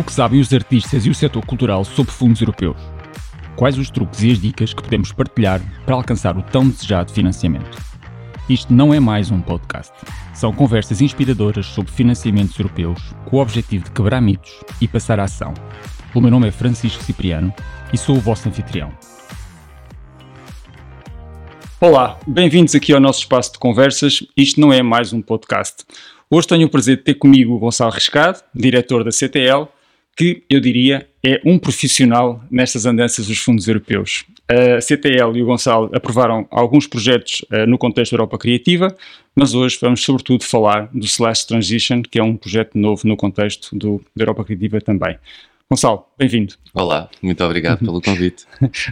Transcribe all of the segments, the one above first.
O que sabem os artistas e o setor cultural sobre fundos europeus? Quais os truques e as dicas que podemos partilhar para alcançar o tão desejado financiamento? Isto não é mais um podcast. São conversas inspiradoras sobre financiamentos europeus com o objetivo de quebrar mitos e passar a ação. O meu nome é Francisco Cipriano e sou o vosso anfitrião. Olá, bem-vindos aqui ao nosso espaço de conversas. Isto não é mais um podcast. Hoje tenho o prazer de ter comigo o Gonçalo Riscado, diretor da CTL, que eu diria é um profissional nestas andanças dos fundos europeus. A CTL e o Gonçalo aprovaram alguns projetos uh, no contexto da Europa Criativa, mas hoje vamos sobretudo falar do Slash Transition, que é um projeto novo no contexto do, da Europa Criativa também. Gonçalo, bem-vindo. Olá, muito obrigado pelo convite.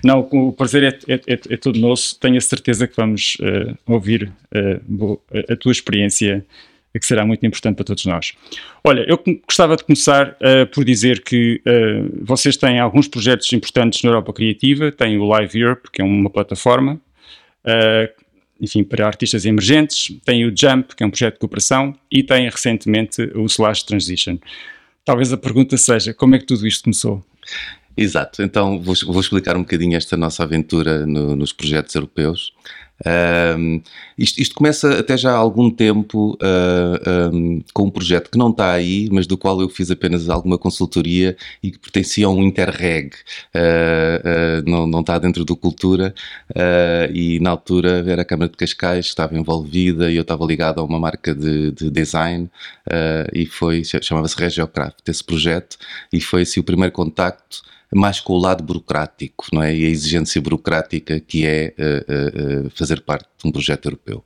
Não, o prazer é, é, é, é todo nosso. Tenho a certeza que vamos uh, ouvir uh, a tua experiência que será muito importante para todos nós. Olha, eu gostava de começar uh, por dizer que uh, vocês têm alguns projetos importantes na Europa Criativa, têm o Live Europe, que é uma plataforma, uh, enfim, para artistas emergentes, tem o Jump, que é um projeto de cooperação, e tem recentemente o Slash Transition. Talvez a pergunta seja, como é que tudo isto começou? Exato, então vou, vou explicar um bocadinho esta nossa aventura no, nos projetos europeus. Um, isto, isto, começa até já há algum tempo uh, um, com um projeto que não está aí, mas do qual eu fiz apenas alguma consultoria e que pertencia a um Interreg, uh, uh, não, não está dentro do Cultura, e na altura era a Câmara de Cascais que estava envolvida e eu estava ligado a uma marca de, de design e foi, chamava-se Regiocraft, esse projeto, e foi assim o primeiro contacto mais com o lado burocrático, não é? E a exigência burocrática que é uh, fazer parte de um projeto europeu.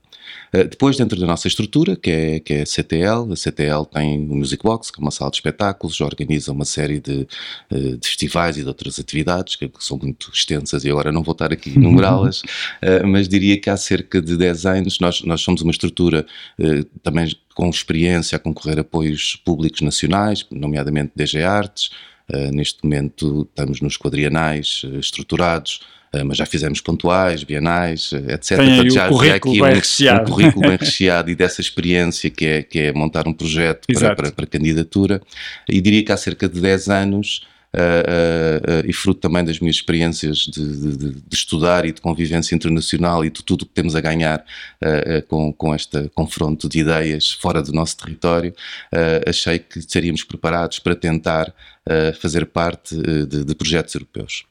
Uh, depois, dentro da nossa estrutura, que é, que é a CTL, a CTL tem o Music Box, que é uma sala de espetáculos, organiza uma série de, de festivais e de outras atividades, que, são muito extensas e agora não vou estar aqui a enumerá-las, mas diria que há cerca de 10 anos nós, nós somos uma estrutura também com experiência a concorrer a apoios públicos nacionais, nomeadamente DG Artes, neste momento estamos nos quadrianais uh, estruturados, mas já fizemos pontuais, bienais, etc. Tem Portanto, já, já aqui um, um, currículo bem recheado e dessa experiência que é, que é montar um projeto para, para, para, candidatura. E diria que há cerca de 10 anos Uh, uh, uh, e fruto também das minhas experiências de, de, de, estudar e de convivência internacional e de tudo o que temos a ganhar com, com este confronto de ideias fora do nosso território, achei que estaríamos preparados para tentar fazer parte de, de projetos europeus.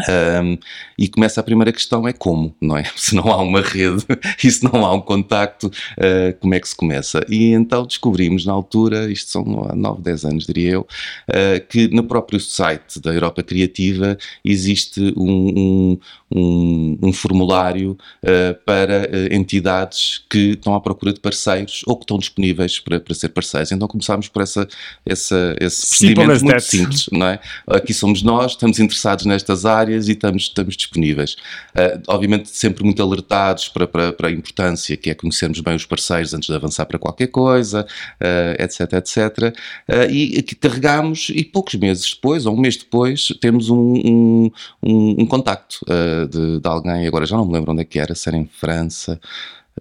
Um, e começa a primeira questão é como, não é? Se não há uma rede e se não há um contacto, uh, como é que se começa? E então descobrimos na altura, isto são há 9, 10 anos diria eu, uh, que no próprio site da Europa Criativa existe um, um, um formulário uh, para entidades que estão à procura de parceiros ou que estão disponíveis para, para ser parceiros. Então começámos por essa, essa, esse procedimento muito simples, não é? Aqui somos nós, estamos interessados nestas áreas e estamos, estamos disponíveis. Uh, obviamente, sempre muito alertados para, para, para, a importância que é conhecermos bem os parceiros antes de avançar para qualquer coisa, uh, etc, etc. Uh, e aqui carregamos e poucos meses depois, ou um mês depois, temos um, um, um, um contacto de, de alguém, agora já não me lembro onde é que era, se era em França,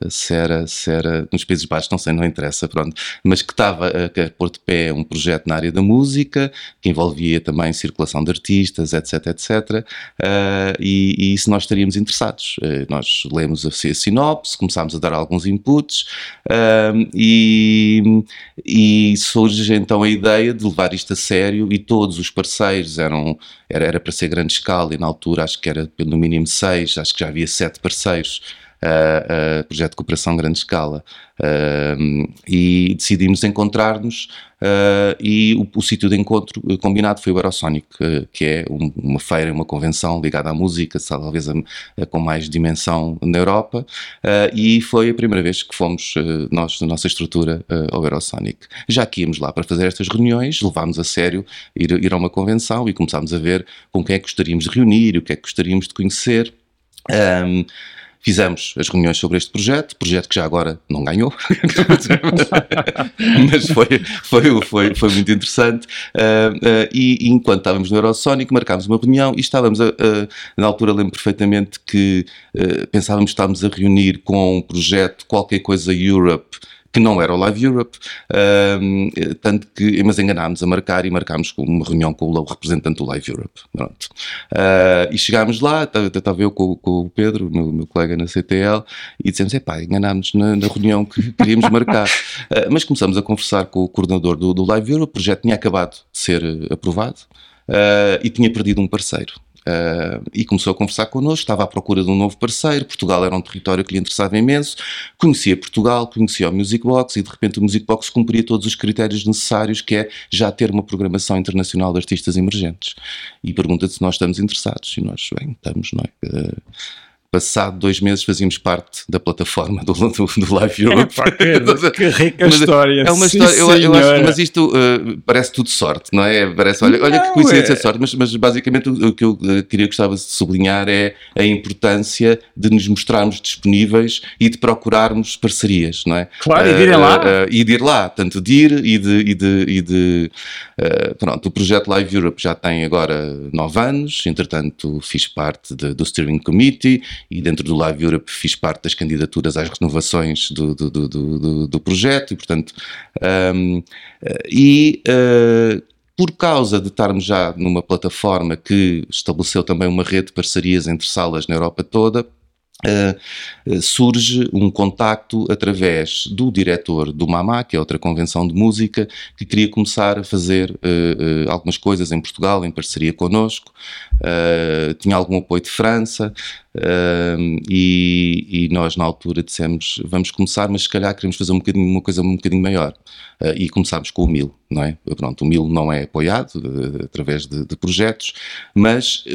se era, se era nos Países Baixos, não sei, não interessa, pronto, mas que estava a, a pôr de pé um projeto na área da música, que envolvia também circulação de artistas, etc, etc, uh, e, e nós estaríamos interessados. Uh, nós lemos a, a sinopse, começámos a dar alguns inputs uh, e, e surge então a ideia de levar isto a sério e todos os parceiros eram, era, era para ser grande escala e na altura acho que era no mínimo seis, acho que já havia sete parceiros uh, projeto de cooperação grande escala. E decidimos encontrar-nos uh, e o, o sítio de encontro combinado foi o Aerosonic, uh, que é um, uma feira, uma convenção ligada à música, talvez a, a, com mais dimensão na Europa, e foi a primeira vez que fomos nós, na nossa estrutura, ao Aerosonic. Já que íamos lá para fazer estas reuniões, levámos a sério ir, ir a uma convenção e começámos a ver com quem é que gostaríamos de reunir, o que é que gostaríamos de conhecer. Um, Fizemos as reuniões sobre este projeto, projeto que já agora não ganhou, mas foi, foi, foi, foi muito interessante. Uh, uh, e, e, enquanto estávamos no Eurosonic, marcámos uma reunião e estávamos, a, a, na altura lembro perfeitamente que uh, pensávamos que estávamos a reunir com um projeto Qualquer Coisa Europe, que não era o Live Europe, uh, tanto que, mas enganámos a marcar e marcámos uma reunião com o representante do Live Europe. Pronto. Uh, e chegámos lá, estava eu com, com, o Pedro, meu, meu colega na CTL, e dissemos: epá, enganámos na, na reunião que queríamos marcar. Uh, mas começamos a conversar com o coordenador do, do Live Europe, o projeto tinha acabado de ser aprovado e tinha perdido um parceiro. Uh, e começou a conversar connosco, estava à procura de um novo parceiro, Portugal era um território que lhe interessava imenso, conhecia Portugal, conhecia o Music Box e de repente o Music Box cumpria todos os critérios necessários que é já ter uma programação internacional de artistas emergentes. E pergunta-te se nós estamos interessados, e nós, bem, estamos, não é? Uh, Passado dois meses fazíamos parte da plataforma do, do, do Live Europe. Que, que, rica mas história. É uma Sim, história, eu, eu, acho, mas isto uh, parece tudo sorte, não é? Parece, olha, não, olha que coincidência é... de sorte, mas, mas basicamente o, o, que eu uh, queria gostava de sublinhar é a importância de nos mostrarmos disponíveis e de procurarmos parcerias, não é? Claro, uh, e de irem lá. Uh, e de ir lá, tanto de ir e de. E de, e de pronto, o projeto Live Europe já tem agora nove anos, entretanto fiz parte de, do Steering Committee e dentro do Live Europe fiz parte das candidaturas às renovações do, do, do, do, do projeto e, portanto, um, e uh, por causa de estarmos já numa plataforma que estabeleceu também uma rede de parcerias entre salas na Europa toda, Uh, surge um contacto através do diretor do MAMA, que é outra convenção de música, que queria começar a fazer uh, uh, algumas coisas em Portugal, em parceria connosco. tinha algum apoio de França e, e, nós, na altura, dissemos: vamos começar, mas se calhar queremos fazer um bocadinho, uma coisa um bocadinho maior. e começámos com o MIL, não é? Pronto, o MIL não é apoiado através de, de, projetos, mas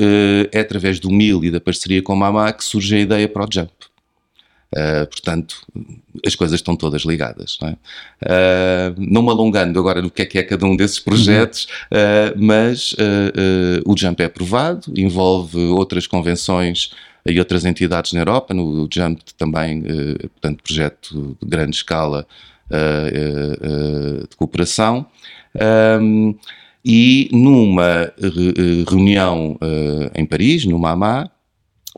é através do MIL e da parceria com o MAMA que surge a ideia para o Jump. Uh, portanto, as coisas estão todas ligadas. Não, é? uh, não me alongando agora no que é que é cada um desses projetos, uh, mas o JUMP é aprovado, envolve outras convenções e outras entidades na Europa, no JUMP também, portanto, projeto de grande escala de cooperação. E numa reunião em Paris, no MAMA,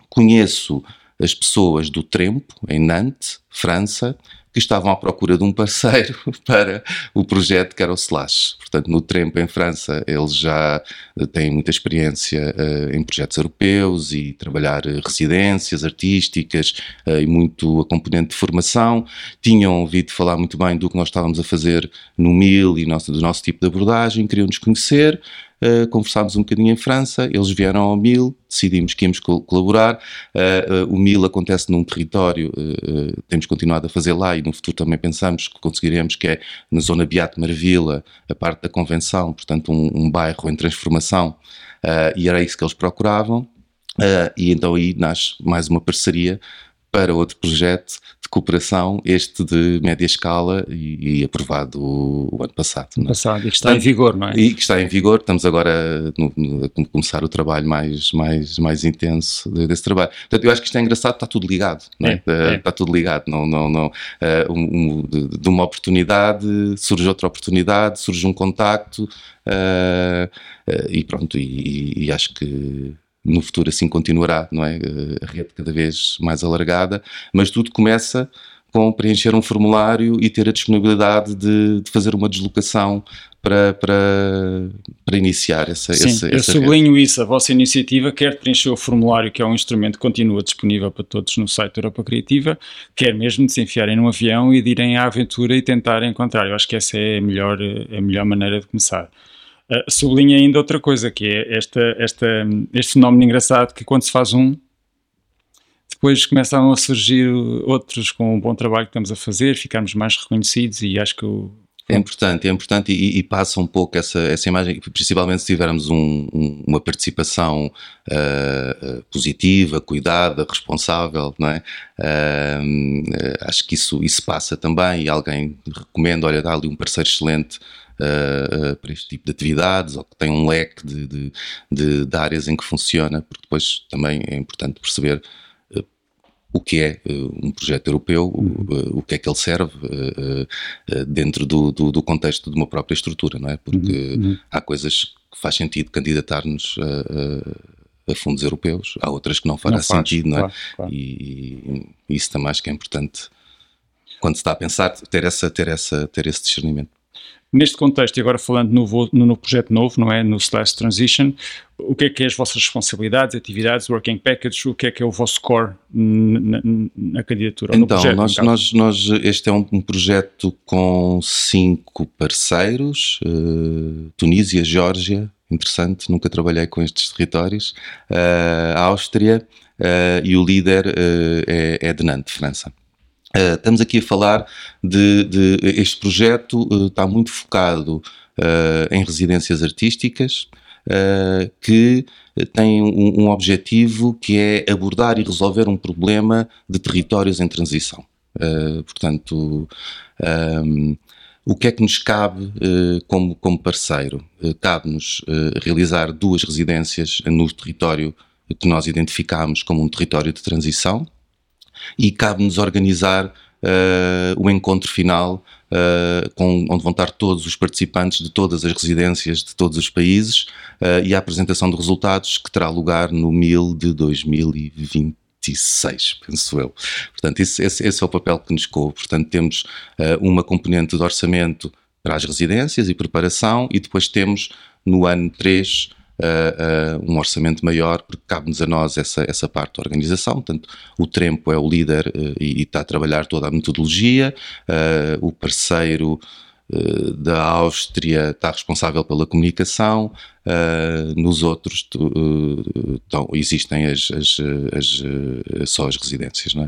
conheço as pessoas do Trempo, em Nantes, França, que estavam à procura de um parceiro para o projeto que era o Slash. Portanto, no Trempo, em França, eles já têm muita experiência uh, em projetos europeus e trabalhar uh, residências artísticas uh, e muito a componente de formação. Tinham ouvido falar muito bem do que nós estávamos a fazer no MIL e nosso, do nosso tipo de abordagem, queriam nos conhecer uh, conversámos um bocadinho em França, eles vieram ao MIL, decidimos que íamos colaborar. Uh, uh, o MIL acontece num território, temos continuado a fazer lá e no futuro também pensamos que conseguiremos, que é na zona Beato Marvila, a parte da convenção, portanto um, um bairro em transformação, e era isso que eles procuravam. e então aí nasce mais uma parceria para outro projeto de cooperação, este de média escala e, e aprovado o, o, ano passado. É? passado, e que está Portanto, em vigor, não é? E que está em vigor, estamos agora no, no, a começar o trabalho mais, mais, mais intenso desse trabalho. Portanto, eu acho que isto é engraçado, está tudo ligado, não é? é, é. Está tudo ligado, não, não, não, uh, um, de, de, uma oportunidade surge outra oportunidade, surge um contacto uh, uh, e pronto, e, e acho que no futuro assim continuará, não é? Eh, a rede cada vez mais alargada, mas tudo começa com preencher um formulário e ter a disponibilidade de, de fazer uma deslocação para, para, para iniciar essa, Sim, essa, eu sublinho rede. isso, a vossa iniciativa quer preencher o formulário, que é um instrumento que continua disponível para todos no site Europa Criativa, quer mesmo de se enfiarem num avião e de irem à aventura e tentar encontrar. Eu acho que essa é a melhor, a melhor maneira de começar. Uh, sublinha ainda outra coisa, que é esta, esta, este fenómeno engraçado que quando se faz um, depois começam a surgir outros com o bom trabalho que estamos a fazer, ficarmos mais reconhecidos e acho que o, é importante, é importante e, e, passa um pouco essa, essa imagem, principalmente se tivermos um, um, uma participação uh, positiva, cuidada, responsável, não é? Uh, acho que isso, isso passa também e alguém recomenda, olha, dá ali um parceiro excelente uh, para este tipo de atividades ou que tem um leque de, de, de, de, áreas em que funciona, porque depois também é importante perceber uh, o que é um projeto europeu, uhum. o, o, que é que ele serve dentro do, do, do, contexto de uma própria estrutura, não é? Porque uhum. uhum. há coisas que faz sentido candidatar-nos a, a, fundos europeus, há outras que não fará não faz, sentido, não é? Claro, claro. E, e, isso também acho que é importante quando se está a pensar, ter, essa, ter, essa, ter esse discernimento. Neste contexto, e agora falando no, no, no, projeto novo, não é? No Slash Transition, o que é que é as vossas responsabilidades, atividades, working package, o que é que é o vosso core na, na candidatura? Então, projeto, nós, nós, nós, este é um, um, projeto com cinco parceiros, uh, Tunísia, Geórgia, interessante, nunca trabalhei com estes territórios, uh, Áustria uh, e o líder é, é de Nantes, França. Uh, estamos aqui a falar de, de este projeto uh, está muito focado uh, em residências artísticas que tem um, um, objetivo que é abordar e resolver um problema de territórios em transição. portanto, um, o que é que nos cabe como, como parceiro? Cabe-nos realizar duas residências no território que nós identificamos como um território de transição, e cabe-nos organizar uh, o encontro final uh, com, onde vão estar todos os participantes de todas as residências de todos os países uh, e a apresentação de resultados que terá lugar no MIL de 2026, penso eu. Portanto, esse, esse, esse, é o papel que nos coube. Portanto, temos uma componente de orçamento para as residências e preparação e depois temos no ano 3 uh, uh, um orçamento maior, porque cabe-nos a nós essa, essa parte da organização. Portanto, o Trempo é o líder uh, e, está a trabalhar toda a metodologia, o parceiro da Áustria está responsável pela comunicação, uh, nos outros uh, então, existem as, as, as, só as residências. Não é?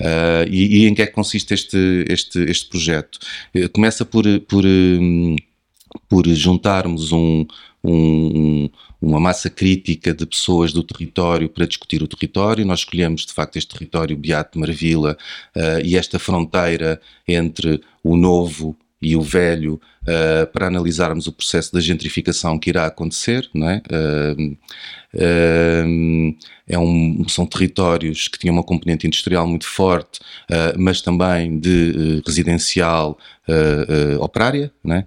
Uh, e, e, em que é que consiste este, este, este projeto? começa por, por, um, por juntarmos um, um, uma massa crítica de pessoas do território para discutir o território. Nós escolhemos, de facto, este território Beato Marvila uh, e esta fronteira entre o novo e o velho uh, para analisarmos o processo da gentrificação que irá acontecer, não é? Uh, é um, são territórios que tinham uma componente industrial muito forte, mas também de residencial operária, né?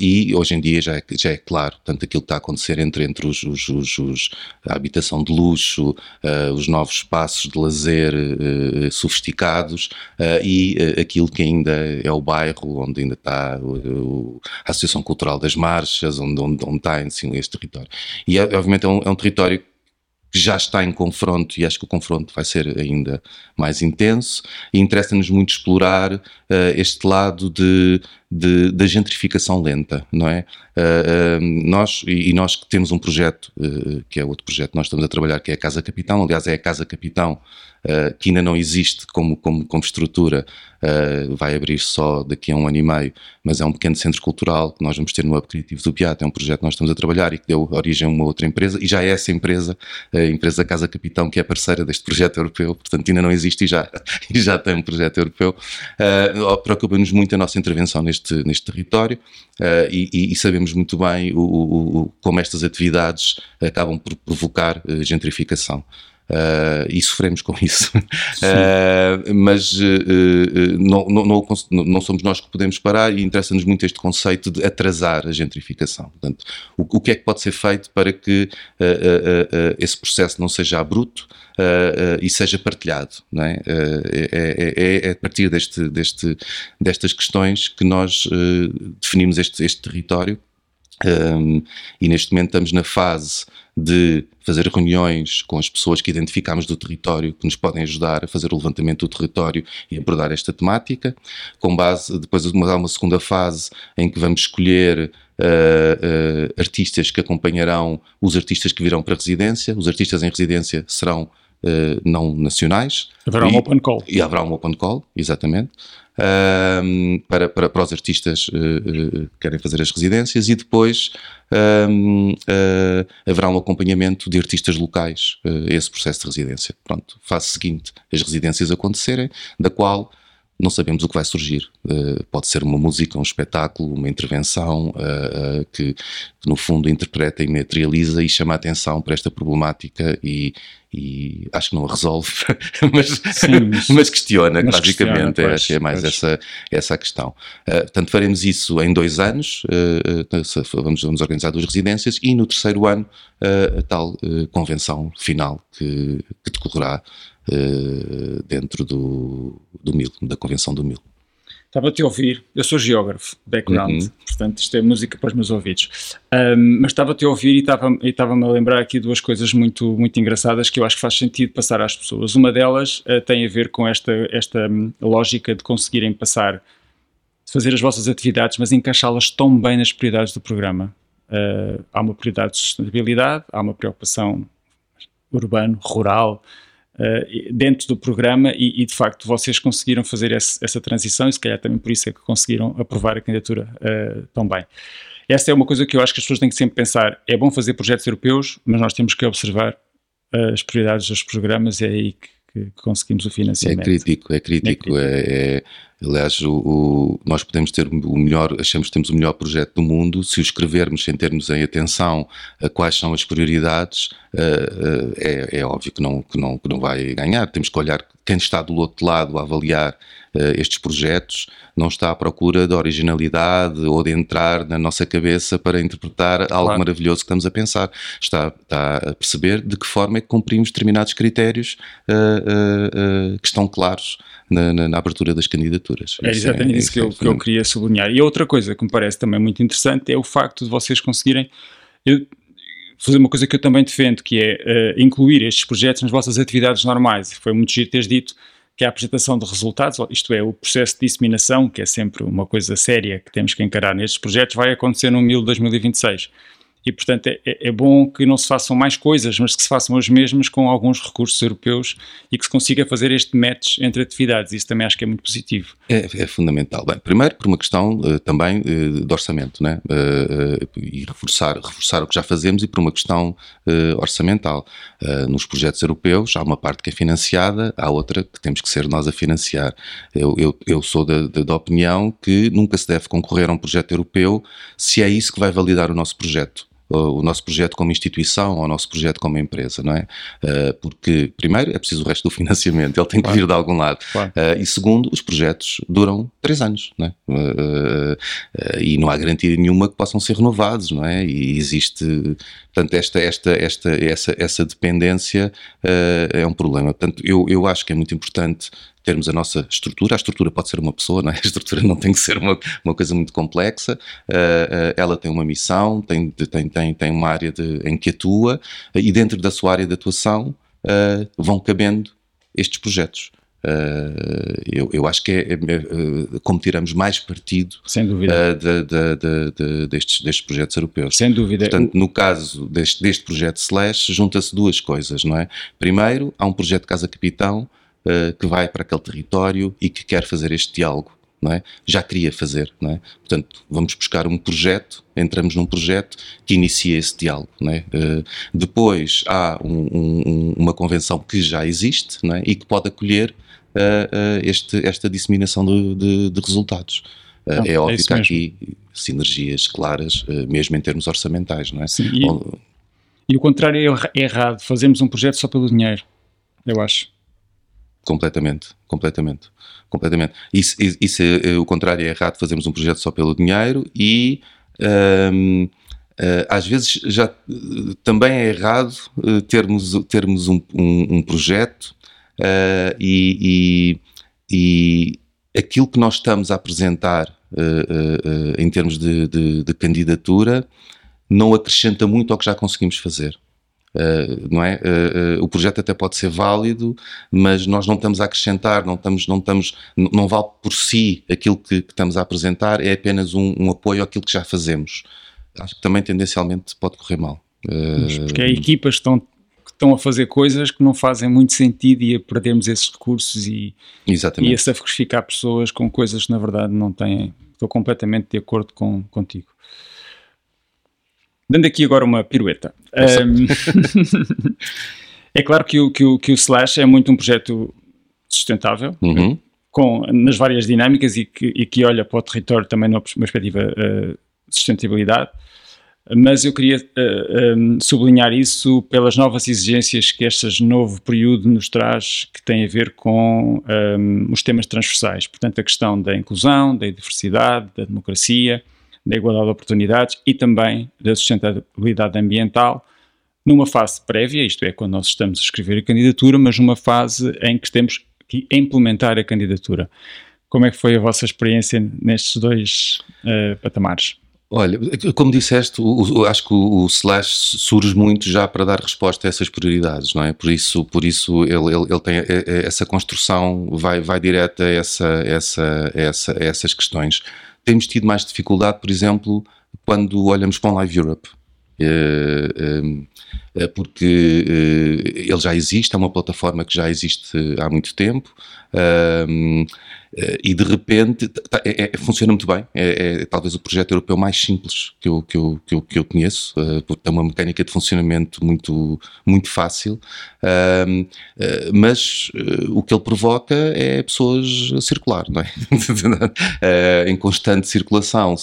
e hoje em dia já é, já é claro, tanto aquilo que está a acontecer entre, entre os, os, os, os a habitação de luxo, os novos espaços de lazer sofisticados e aquilo que ainda é o bairro onde ainda está a Associação Cultural das Marchas, onde, onde, onde está assim, este território. E obviamente é um, é um território que já está em confronto e acho que o confronto vai ser ainda mais intenso e interessa-nos muito explorar uh, este lado de, de, da gentrificação lenta, não é? Uh, uh, nós, e, e, nós que temos um projeto, que é outro projeto que nós estamos a trabalhar, que é a Casa Capitão, aliás é a Casa Capitão que ainda não existe como, como, como estrutura, vai abrir só daqui a um ano e meio, mas é um pequeno centro cultural que nós vamos ter no Hub Criativo do Beato, é um projeto que nós estamos a trabalhar e que deu origem a uma outra empresa, e já é essa empresa, a empresa Casa Capitão, que é parceira deste projeto europeu, portanto ainda não existe e já, e já tem um projeto europeu. Uh, Preocupa-nos muito a nossa intervenção neste, neste território uh, e, e, sabemos muito bem o, o, o, como estas atividades acabam por provocar uh, gentrificação. Uh, e sofremos com isso. Uh, mas uh, não, não, não, não, somos nós que podemos parar e interessa-nos muito este conceito de atrasar a gentrificação. Portanto, o, o que é que pode ser feito para que esse processo não seja abrupto e seja partilhado? É? É, é, é, é, a partir deste, deste, destas questões que nós definimos este, este território um, e neste momento estamos na fase de fazer reuniões com as pessoas que identificamos do território que nos podem ajudar a fazer o levantamento do território e abordar esta temática. Com base, depois há uma segunda fase em que vamos escolher uh, uh, artistas que acompanharão os artistas que virão para a residência. Os artistas em residência serão Uh, não nacionais. Haverá e, um open call. E haverá um open call, exatamente um, para, para, para, os artistas uh, uh, que querem fazer as residências e depois um, uh, eh, haverá um acompanhamento de artistas locais a esse processo de residência. Pronto, fase seguinte, as residências acontecerem, da qual não sabemos o que vai surgir. Uh, pode ser uma música, um espetáculo, uma intervenção uh, uh, que, que, no fundo, interpreta e materializa e chama a atenção para esta problemática e, e acho que não a resolve, mas, Sim, mas, mas, questiona, mas basicamente. Questiona, pois, é, mais essa, essa a questão. portanto, faremos isso em dois anos, vamos, vamos organizar duas residências e no terceiro ano a tal convenção final que, que decorrerá uh, dentro do, do MIL, da Convenção do MIL. Estava-te a ouvir, eu sou geógrafo, background, uhum. portanto isto é música para os meus ouvidos. Um, mas estava-te a ouvir e estava-me estava a lembrar aqui duas coisas muito, muito engraçadas que eu acho que faz sentido passar às pessoas. Uma delas uh, tem a ver com esta, esta um, lógica de conseguirem passar, de fazer as vossas atividades, mas encaixá-las tão bem nas prioridades do programa. Uh, há uma prioridade de sustentabilidade, há uma preocupação urbano, rural, uh, dentro do programa e, e, de facto vocês conseguiram fazer esse, essa transição e se calhar também por isso é que conseguiram aprovar a candidatura uh, tão bem. Essa é uma coisa que eu acho que as pessoas têm que sempre pensar. É bom fazer projetos europeus, mas nós temos que observar as prioridades dos programas e é aí que, que conseguimos o financiamento. É crítico, é crítico. É, crítico. é, é Aliás, o, o, nós podemos ter o melhor, achamos que temos o melhor projeto do mundo, se o escrevermos sem termos em atenção a quais são as prioridades, uh, uh, é, é, óbvio que não, que, não, que não vai ganhar. Temos que olhar quem está do outro lado a avaliar uh, estes projetos, não está à procura de originalidade ou de entrar na nossa cabeça para interpretar algo claro. maravilhoso que estamos a pensar. Está, está, a perceber de que forma é que cumprimos determinados critérios que estão claros na, na, na abertura das candidaturas. É exatamente é, isso, que, eu, que eu queria sublinhar. E outra coisa que me parece também muito interessante é o facto de vocês conseguirem. Eu, fazer uma coisa que eu também defendo, que é uh, incluir estes projetos nas vossas atividades normais. Foi muito giro teres dito que a apresentação de resultados, isto é, o processo de disseminação, que é sempre uma coisa séria que temos que encarar nestes projetos, vai acontecer no 2026 e, portanto, é, é, bom que não se façam mais coisas, mas que se façam as mesmas com alguns recursos europeus e que se consiga fazer este match entre atividades. Isso também acho que é muito positivo. É, é fundamental. Bem, primeiro, por uma questão uh, também uh, de orçamento, né? Uh, e reforçar, reforçar o que já fazemos e por uma questão orçamental. nos projetos europeus há uma parte que é financiada, há outra que temos que ser nós a financiar. Eu, eu, eu sou da, da, da opinião que nunca se deve concorrer a um projeto europeu se é isso que vai validar o nosso projeto o nosso projeto como instituição ou o nosso projeto como empresa, não é? Uh, porque, primeiro, é preciso o resto do financiamento, ele tem que claro. vir de algum lado. Claro. Uh, e segundo, os projetos duram três anos, não é? E não há garantia nenhuma que possam ser renovados, não é? E existe, portanto, esta, esta, esta, essa, essa dependência é um problema. Portanto, eu, eu acho que é muito importante termos a nossa estrutura. A estrutura pode ser uma pessoa, não é? A estrutura não tem que ser uma, uma coisa muito complexa. Uh, uh, ela tem uma missão, tem, tem, tem, tem uma área de, em que atua uh, e dentro da sua área de atuação vão cabendo estes projetos. eu, eu acho que é, é, é como tiramos mais partido Sem dúvida. De, de, de, destes, destes projetos europeus. Sem dúvida. Portanto, no caso deste, deste projeto Slash, junta-se duas coisas, não é? Primeiro, há um projeto Casa Capitão uh, que vai para aquele território e que quer fazer este diálogo. Não é? Já queria fazer, não é? Portanto, vamos buscar um projeto, entramos num projeto que inicia esse diálogo, não é? Uh, depois há um, um, uma convenção que já existe, não é? E que pode acolher uh, este, esta disseminação de, de, de resultados. Não, é, é óbvio que há aqui sinergias claras, mesmo em termos orçamentais, não é? Sim, e, e o contrário é errado, fazemos um projeto só pelo dinheiro, eu acho. Completamente, completamente, completamente. Isso, isso é, o contrário é errado, fazemos um projeto só pelo dinheiro e uh, eh, às vezes já também é errado uh, termos, termos um, um, um projeto uh, e, e, e, aquilo que nós estamos a apresentar em termos de, de, de candidatura não acrescenta muito ao que já conseguimos fazer. Uh, não é? Uh, uh, o projeto até pode ser válido, mas nós não estamos a acrescentar, não estamos, não estamos, não vale por si aquilo que, que estamos a apresentar, é apenas um, um, apoio àquilo que já fazemos. Acho que também tendencialmente pode correr mal. porque há equipas que estão, que estão a fazer coisas que não fazem muito sentido e a perdermos esses recursos e, Exatamente. e a sacrificar pessoas com coisas que na verdade não têm. Estou completamente de acordo com, contigo. Dando aqui agora uma pirueta. Um, é claro que o, que, o, que o Slash é muito um projeto sustentável, uhum. com, nas várias dinâmicas e que, e que olha para o território também numa perspectiva uh, de sustentabilidade, mas eu queria uh, um, sublinhar isso pelas novas exigências que este novo período nos traz, que tem a ver com um, os temas transversais, portanto a questão da inclusão, da diversidade, da democracia, da igualdade de oportunidades e também da sustentabilidade ambiental, numa fase prévia, isto é, quando nós estamos a escrever a candidatura, mas numa fase em que temos que implementar a candidatura. Como é que foi a vossa experiência nestes dois uh, patamares? Olha, como disseste, o, o, acho que o, o, Slash surge muito já para dar resposta a essas prioridades, não é? Por isso, por isso ele, ele, ele tem essa construção, vai, vai direta a, essa, essa, essa, essas questões. Temos tido mais dificuldade, por exemplo, quando olhamos para o Live Europe. Eh, porque ele já existe, é uma plataforma que já existe há muito tempo. Uh, e de repente é, é, funciona muito bem. É, é, talvez o projeto europeu mais simples que eu, que eu, que eu, que eu conheço, porque tem uma mecânica de funcionamento muito, muito fácil, uh, mas o que ele provoca é pessoas a circular, não é? em constante circulação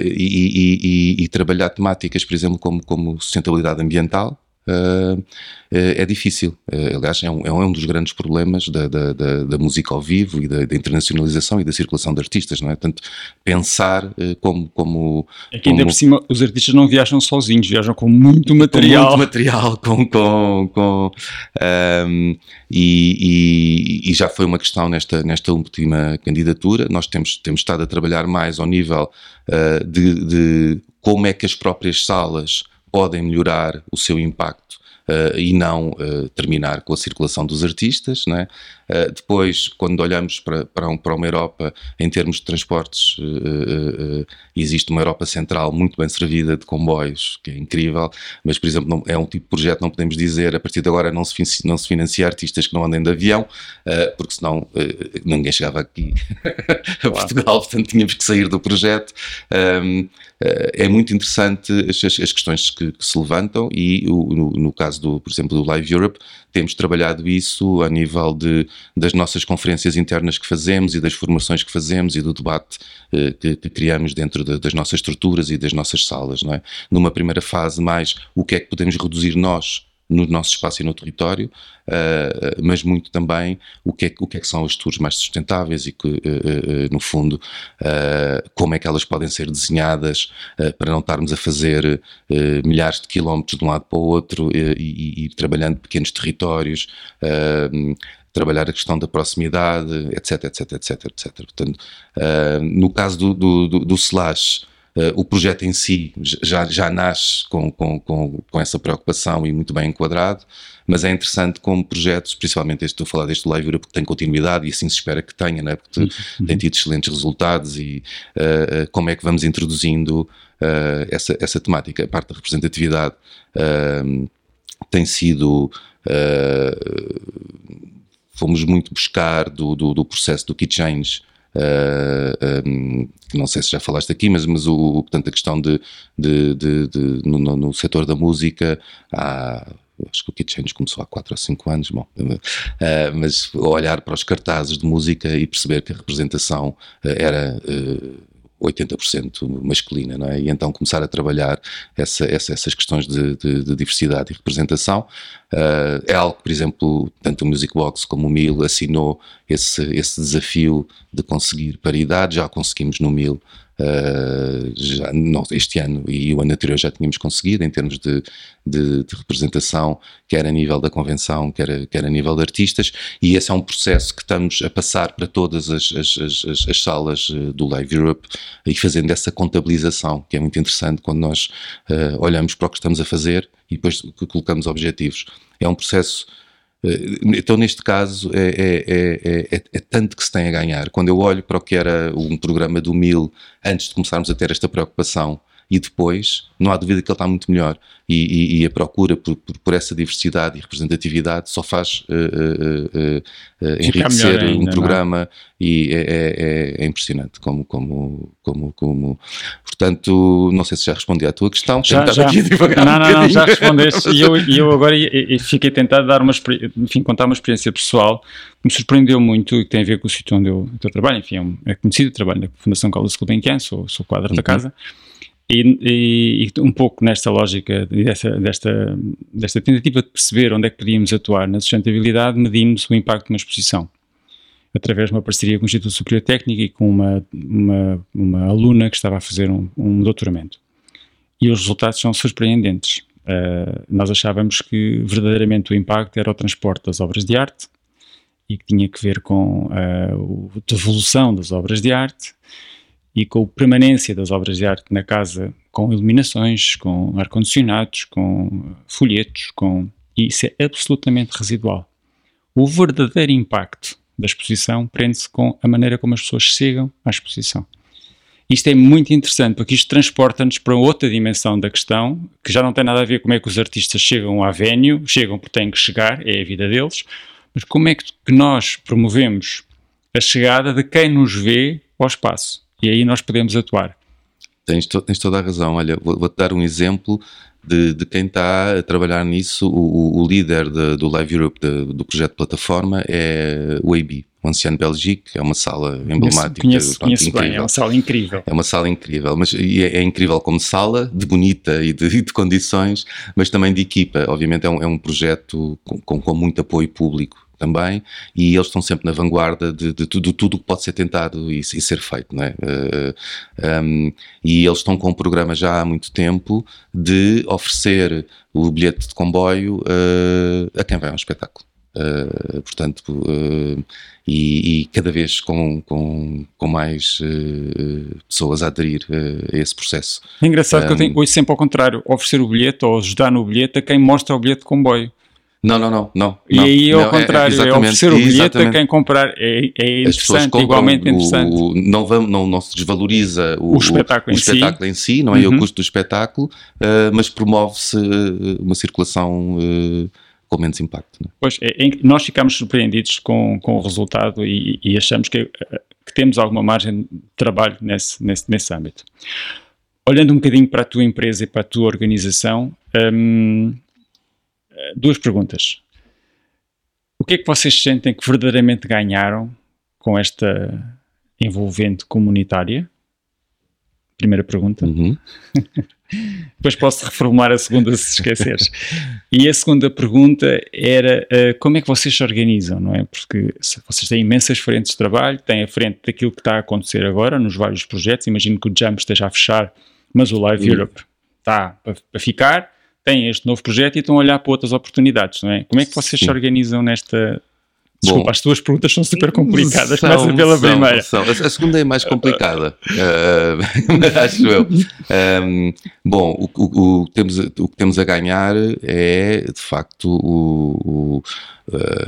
e, e, e, e trabalhar temáticas, por exemplo, como, como sustentabilidade ambiental. Uh, é difícil. Uh, aliás, é um, é um dos grandes problemas da, da, da, da música ao vivo e da, da, internacionalização e da circulação de artistas, não é? Portanto, pensar uh, como, como. É que ainda como, por cima os artistas não viajam sozinhos, viajam com muito material. Com muito material, com. com, com um, e, e, e, já foi uma questão nesta, nesta última candidatura. Nós temos, temos estado a trabalhar mais ao nível de, de como é que as próprias salas podem melhorar o seu impacto uh, e não uh, terminar com a circulação dos artistas. Né? Uh, depois, quando olhamos para, para, um, para, uma Europa em termos de transportes, existe uma Europa central muito bem servida de comboios, que é incrível, mas, por exemplo, não, é um tipo de projeto não podemos dizer a partir de agora não se, não se financia artistas que não andem de avião, porque senão ninguém chegava aqui a Portugal, portanto tínhamos que sair do projeto. Um, é muito interessante as, as questões que, que, se levantam e o, no, no caso caso, do, por exemplo, do Live Europe, temos trabalhado isso a nível de, das nossas conferências internas que fazemos e das formações que fazemos e do debate eh, que, que, criamos dentro de, das nossas estruturas e das nossas salas. Não é? Numa primeira fase, mais o que é que podemos reduzir nós no nosso espaço e no território, uh, mas muito também o que, é, o que é que são as tours mais sustentáveis e que, uh, uh, no fundo, como é que elas podem ser desenhadas para não estarmos a fazer milhares de quilómetros de um lado para o outro e, ir trabalhando pequenos territórios, trabalhar a questão da proximidade, etc, etc, etc, etc. Portanto, no caso do, do, do, do Slash, Uh, o projeto em si já, já nasce com, com, com, com, essa preocupação e muito bem enquadrado, mas é interessante como projetos, principalmente este, estou a falar deste Live Europe, que tem continuidade e assim se espera que tenha, né? porque uhum. tem tido excelentes resultados e uh, como é que vamos introduzindo essa, essa temática. A parte da representatividade tem sido fomos muito buscar do, do, do processo do Key Change Uh, ah, um, não sei se já falaste aqui, mas, mas o, portanto, a questão de, de, de, de no, no, setor da música há acho que o Kid Change começou há 4 ou 5 anos, bom, uh, mas olhar para os cartazes de música e perceber que a representação uh, era uh, 80% masculina, não é? E então começar a trabalhar essa, essa, essas questões de, de, de, diversidade e representação uh, é algo que, por exemplo, tanto o Music Box como o Mil assinou esse, esse desafio de conseguir paridade, já conseguimos no Mil Uh, já, não, este ano e o ano anterior já tínhamos conseguido em termos de, de, de, representação, quer a nível da convenção, quer a, quer a nível de artistas, e esse é um processo que estamos a passar para todas as, as, as, as salas eh, do Live Europe e fazendo essa contabilização, que é muito interessante quando nós uh, olhamos para o que estamos a fazer e depois colocamos objetivos. É um processo eh, então, neste caso, é, é, é, é, tanto que se tem a ganhar. Quando eu olho para o que era um programa do Mil, antes de começarmos a ter esta preocupação, e depois, não há dúvida que ele está muito melhor. E, e, e a procura por, por, por, essa diversidade e representatividade só faz uh, uh, uh, enriquecer ainda, um é? programa não? e é, é, é, é, impressionante como, como, como, como. Portanto, não sei se já respondi à tua questão. Já, já. Aqui não, não, um não, já respondeste. e eu, eu agora fiquei tentado dar uma, enfim, contar uma experiência pessoal que me surpreendeu muito e que tem a ver com o sítio onde eu, eu trabalho. Enfim, é, um, é conhecido, trabalho na Fundação Carlos Gulbenkian, sou, sou quadro uhum. da casa. E, e, e, um pouco nesta lógica dessa, desta, desta tentativa de perceber onde é que podíamos atuar na sustentabilidade, medimos o impacto de uma exposição através de uma parceria com o Instituto Superior Técnico e com uma, uma, uma aluna que estava a fazer um, um doutoramento. E os resultados são surpreendentes. Uh, nós achávamos que verdadeiramente o impacto era o transporte das obras de arte e que tinha que ver com uh, a devolução das obras de arte e com a permanência das obras de arte na casa com iluminações, com ar-condicionados, com folhetos, com... Isso é absolutamente residual. O verdadeiro impacto da exposição prende-se com a maneira como as pessoas chegam à exposição. Isto é muito interessante porque isto transporta-nos para outra dimensão da questão, que já não tem nada a ver com como é que os artistas chegam à venue, chegam porque têm que chegar, é a vida deles, mas como é que nós promovemos a chegada de quem nos vê ao espaço. E aí nós podemos atuar. Tens, to, tens toda a razão. Olha, vou-te vou dar um exemplo de, de, quem está a trabalhar nisso. O, o líder de, do Live Europe, de, do projeto Plataforma, é o AB, o Anciano Belgique. É uma sala emblemática. Conheço, conheço, conheço bem, é uma sala incrível. É uma sala incrível, mas é, é incrível como sala, de bonita e de, de, condições, mas também de equipa. Obviamente é um, é um projeto com, com, com muito apoio público também, e eles estão sempre na vanguarda de, de, de, de tudo o que pode ser tentado e, e ser feito, não é? Uh, eh, um, e eles estão com um programa já há muito tempo de oferecer o bilhete de comboio uh, a quem vai ao espetáculo. Uh, portanto, e, e, cada vez com, com, com mais pessoas a aderir a esse processo. É engraçado um, que eu tenho, hoje sempre ao contrário, oferecer o bilhete ou ajudar no bilhete a quem mostra o bilhete de comboio. Não, não, não, não. E aí, ao não, é, contrário, é, é oferecer o bilhete a quem comprar. É, é interessante, igualmente interessante. O, não, vamos, não, não se desvaloriza o, o espetáculo, o, em, espetáculo si. em si, não é uhum. o custo do espetáculo, uh, mas promove-se uh, uma circulação uh, com menos impacto. É? Pois, é, nós ficamos surpreendidos com, com o resultado e, e achamos que, que, temos alguma margem de trabalho nesse, nesse, nesse âmbito. Olhando um bocadinho para a tua empresa e para a tua organização, um, duas perguntas. O que é que vocês sentem que verdadeiramente ganharam com esta envolvente comunitária? Primeira pergunta. Uhum. Depois posso reformular a segunda se esqueceres. e a segunda pergunta era uh, como é que vocês se organizam, não é? Porque vocês têm imensas frentes de trabalho, têm a frente daquilo que está a acontecer agora nos vários projetos. Imagino que o Jump esteja a fechar, mas o Live uhum. Europe está para, para ficar têm este novo projeto e estão a olhar para outras oportunidades, não é? Como é que vocês Sim. se organizam nesta. Desculpa, Bom, as tuas perguntas são super complicadas. São, Começa pela são, primeira. São. A segunda é mais complicada, uh, acho eu. Um, bom, o, o, o, temos, o que temos a ganhar é, de facto, o,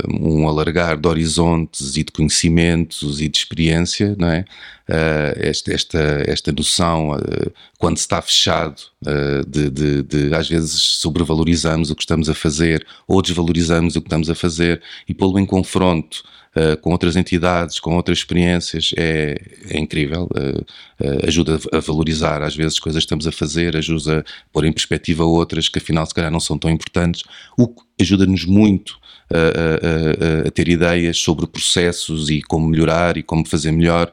um alargar de horizontes e de conhecimentos e de experiência, não é? Uh, esta, esta, esta noção, uh, quando se está fechado, uh, de, de, de, às vezes sobrevalorizamos o que estamos a fazer ou desvalorizamos o que estamos a fazer e pô-lo em confronto com outras entidades, com outras experiências, é, é incrível. ajuda a valorizar, às vezes, coisas que estamos a fazer, ajuda a pôr em perspectiva outras que afinal se calhar não são tão importantes, o que ajuda-nos muito a, a, a, ter ideias sobre processos e como melhorar e como fazer melhor.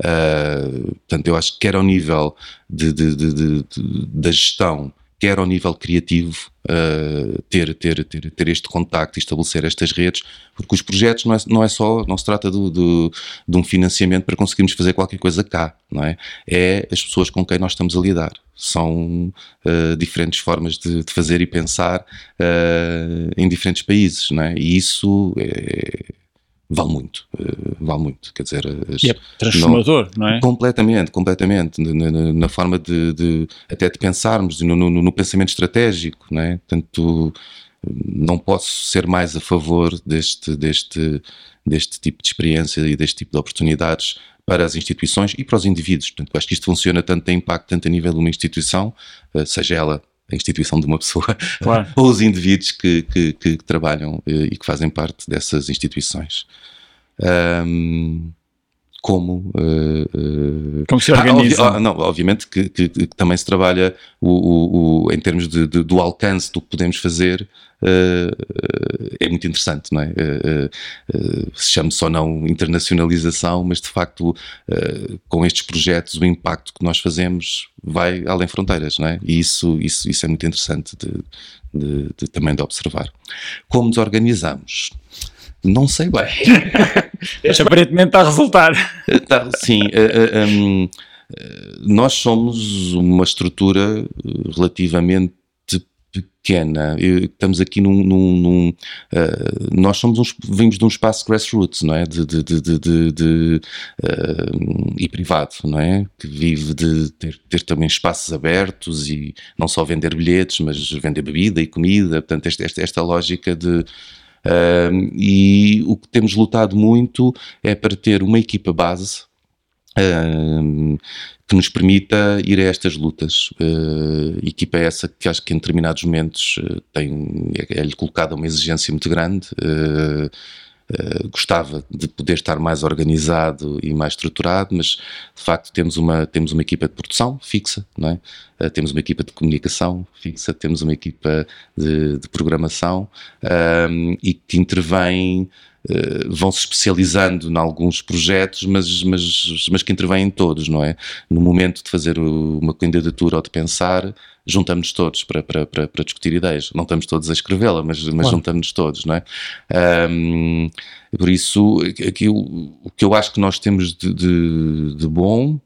Uh, portanto, eu acho que quer ao nível de, de, de, da gestão, quer ao nível criativo, uh, ter, ter, ter, ter este contacto e estabelecer estas redes, porque os projetos não é, não é só, não se trata do, do, de um financiamento para conseguirmos fazer qualquer coisa cá, não é? É as pessoas com quem nós estamos a lidar. São uh, diferentes formas de, de, fazer e pensar uh, em diferentes países, não é? E isso é, vale muito, uh, vale muito, quer dizer... E é transformador, não, não, é? Completamente, completamente, na, na, na forma de, de, até de pensarmos, no, no, no, pensamento estratégico, não é? Portanto, não posso ser mais a favor deste, deste, deste tipo de experiência e deste tipo de oportunidades para as instituições e para os indivíduos. Portanto, acho que isto funciona tanto, tem impacto tanto a nível de uma instituição, eh, seja ela a instituição de uma pessoa, claro. ou os indivíduos que, que, que, trabalham eh, e que fazem parte dessas instituições. Um, como uh, uh, como se organiza. Ah, não, obviamente que, que, que, também se trabalha o, o, o em termos de, de, do alcance do que podemos fazer uh, é muito interessante não é? Se chama só não internacionalização mas de facto com estes projetos o impacto que nós fazemos vai além fronteiras não é? E isso isso isso é muito interessante de, de, de também de observar. Como nos organizamos não sei bem. Mas aparentemente está a resultar. Tá, sim. Uh, uh, um, nós somos uma estrutura relativamente pequena. Estamos aqui num. num, num uh, nós somos uns, vimos de um espaço grassroots, não é? De, de, de, de, de uh, e privado, não é? Que vive de ter, ter, também espaços abertos e não só vender bilhetes, mas vender bebida e comida. Portanto, esta, esta, esta lógica de. Uh, e o que temos lutado muito é para ter uma equipa base que nos permita ir a estas lutas. Uh, equipa essa que acho que em determinados momentos uh, tem, é-lhe é colocada uma exigência muito grande. Uh, Uh, gostava de poder estar mais organizado e mais estruturado, mas de facto temos uma, temos uma equipa de produção fixa, não é? Uh, temos uma equipa de comunicação fixa, temos uma equipa de, de programação e que intervém eh, vão se especializando em alguns projetos, mas, mas, mas que intervêm em todos, não é? No momento de fazer uma candidatura ou de pensar, juntamos-nos todos para, para, para, para, discutir ideias. Não estamos todos a escrevê-la, mas, mas claro. juntamos-nos todos, não é? Um, por isso, aqui, o, que eu acho que nós temos de, de, de bom uh,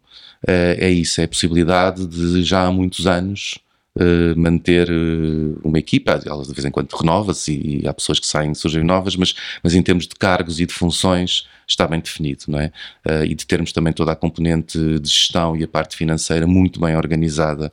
é isso, é a possibilidade de já há muitos anos manter uh, uma equipa, ela de vez em quando renova-se e, há pessoas que saem, surgem novas, mas, mas em termos de cargos e de funções está bem definido, não é? Uh, e de termos também toda a componente de gestão e a parte financeira muito bem organizada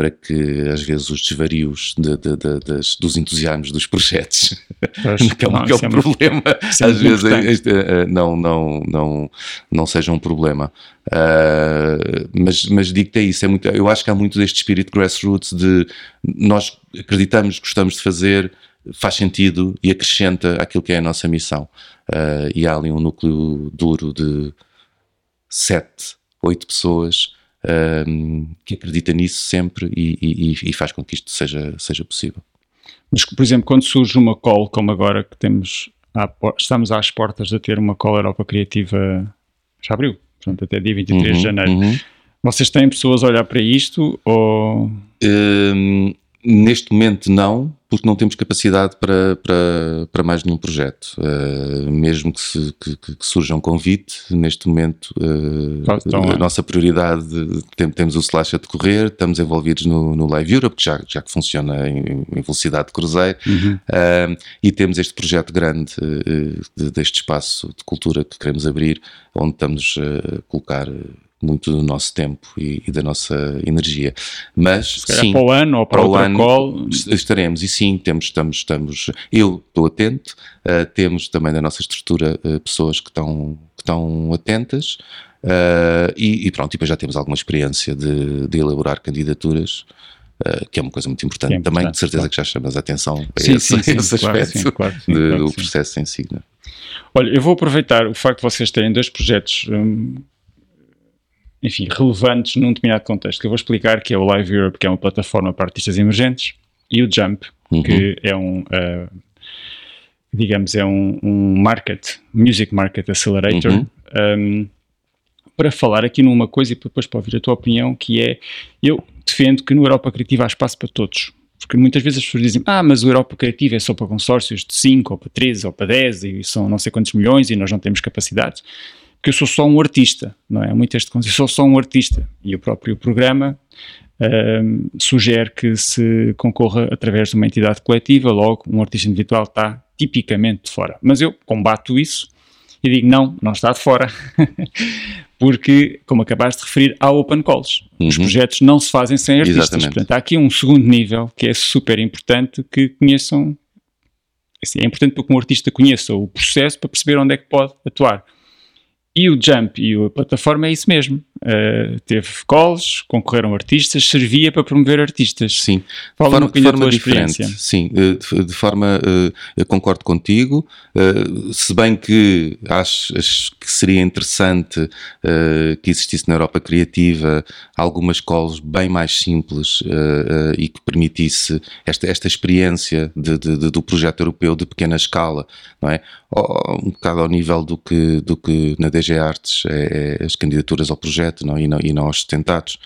para que às vezes os desvarios de, de, de, dos entusiasmos dos projetos, que é, não, que é um é problema, muito, é às vezes este, uh, não, não, não, não seja um problema. Uh, mas, mas digo-te é isso, é muito, eu acho que há muito deste espírito grassroots de nós acreditamos, gostamos de fazer, faz sentido e acrescenta aquilo que é a nossa missão. Uh, e há ali um núcleo duro de sete, oito pessoas um, que acredita nisso sempre e, e, e, faz com que isto seja, seja possível. Mas, por exemplo, quando surge uma call como agora que temos, à, estamos às portas de ter uma call Europa Criativa, já abriu, portanto, até dia 23 uhum, de janeiro. Uhum. Vocês têm pessoas a olhar para isto ou... Um, Neste momento não, porque não temos capacidade para, para, para mais nenhum projeto. Uh, mesmo que, se, que, que, surja um convite, neste momento uh, então, a nossa prioridade, tem, temos o Slash a decorrer, estamos envolvidos no, no Live Europe, que já, já que funciona em, em velocidade de cruzeiro, uhum. uh, e temos este projeto grande de, deste espaço de cultura que queremos abrir, onde estamos a colocar muito do nosso tempo e, e da nossa energia. Mas sim, para o ano ou para, para o ano call... estaremos e sim temos estamos estamos eu estou atento uh, temos também na nossa estrutura uh, pessoas que estão que estão atentas uh, e, e, pronto e depois já temos alguma experiência de, de elaborar candidaturas Uh, que é uma coisa muito importante, é importante também, de certeza claro. que já chamas a atenção a sim, esse, sim, esse claro, aspecto sim, claro, do processo em si. Né? Olha, eu vou aproveitar o facto de vocês terem dois projetos um, enfim, relevantes num determinado contexto, que eu vou explicar, que é o Live Europe, que é uma plataforma para artistas emergentes, e o Jump, uhum. que é um, uh, digamos, é um, um, market, Music Market Accelerator, uhum. um, para falar aqui numa coisa e depois para ouvir a tua opinião, que é, eu defendo que no Europa Criativa há espaço para todos. Porque muitas vezes as pessoas dizem, ah, mas o Europa Criativa é só para consórcios de 5 ou para 13 ou para 10 e são não sei quantos milhões e nós não temos capacidades que eu sou só um artista, não é? Muito este conceito, eu sou só um artista. E o próprio programa uh, sugere que se concorra através de uma entidade coletiva, logo um artista individual está tipicamente de fora. Mas eu combato isso e digo, não, não está de fora. Porque, como acabaste de referir, há open calls. Uhum. Os projetos não se fazem sem artistas. Exatamente. Portanto, há aqui um segundo nível que é super importante que conheçam. Assim, é importante que um artista conheça o processo para perceber onde é que pode atuar. E o Jump e a plataforma é isso mesmo. Uh, teve calls, concorreram artistas, servia para promover artistas. Sim, Fala forma, um de forma diferente. Sim, eh, de, de forma, uh, eu concordo contigo, uh, se bem que acho, acho que seria interessante que existisse na Europa Criativa algumas calls bem mais simples e que permitisse esta, esta experiência de, de, do projeto europeu de pequena escala, não é? um bocado ao nível do que, do que na DG Artes é, é as candidaturas ao projeto não? E, não, e não aos sustentados.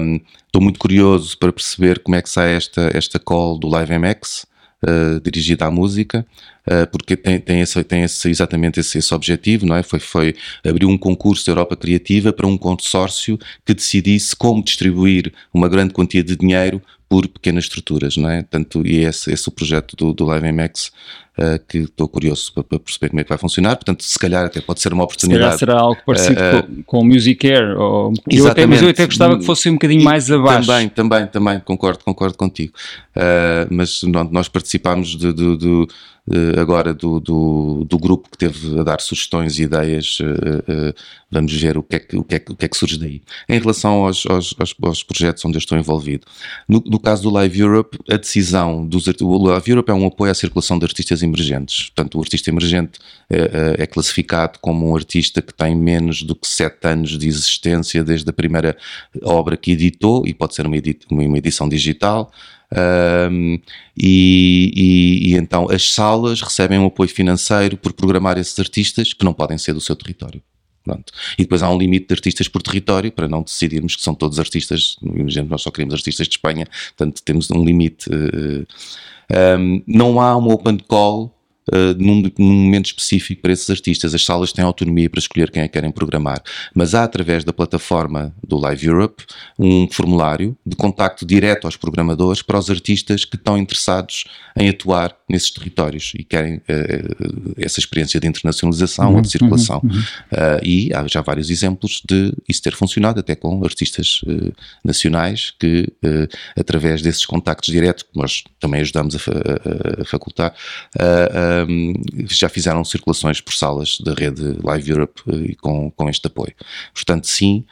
Um, estou muito curioso para perceber como é que sai esta, esta call do Live MX, uh, dirigida à música, uh, porque tem, tem, esse, tem esse, exatamente esse, esse, objetivo, não é? Foi, foi abrir um concurso da Europa Criativa para um consórcio que decidisse como distribuir uma grande quantia de dinheiro por pequenas estruturas, não é? Tanto, e esse, esse é o projeto do, do Live MX uh, que estou curioso para, para, perceber como é que vai funcionar. Portanto, se calhar até pode ser uma oportunidade. Se calhar será algo parecido uh, com, o Music Air. Ou, eu até, mas eu até gostava que fosse um bocadinho e mais abaixo. Também, também, também, concordo, concordo contigo. mas não, nós participámos de, de, de uh, agora do, do, do, grupo que teve a dar sugestões e ideias, uh, vamos ver o que, é que, o, que é o que é que surge daí. Em relação aos, aos, aos, projetos onde eu estou envolvido, no, no, caso do Live Europe, a decisão dos o Live Europe é um apoio à circulação de artistas emergentes. Portanto, o artista emergente é, é classificado como um artista que tem menos do que sete anos de existência desde a primeira obra que editou, e pode ser uma edição digital. Um, e, e, e, então as salas recebem um apoio financeiro por programar esses artistas que não podem ser do seu território. Pronto. E depois há um limite de artistas por território para não decidirmos que são todos artistas. Imagina, nós só queremos artistas de Espanha, portanto temos um limite. Um, eh, eh, não há um open call uh, num, num, momento específico para esses artistas. As salas têm autonomia para escolher quem é que querem programar, mas há através da plataforma do Live Europe um formulário de contacto direto aos programadores para os artistas que estão interessados em atuar nesses territórios e querem uh, essa experiência de internacionalização uhum, ou de circulação. Uhum, uhum. Uh, e há já vários exemplos de isso ter funcionado, até com artistas nacionais que, através desses contactos diretos, que nós também ajudamos a, a, a facultar, já fizeram circulações por salas da rede Live Europe e com, com este apoio. Portanto, sim,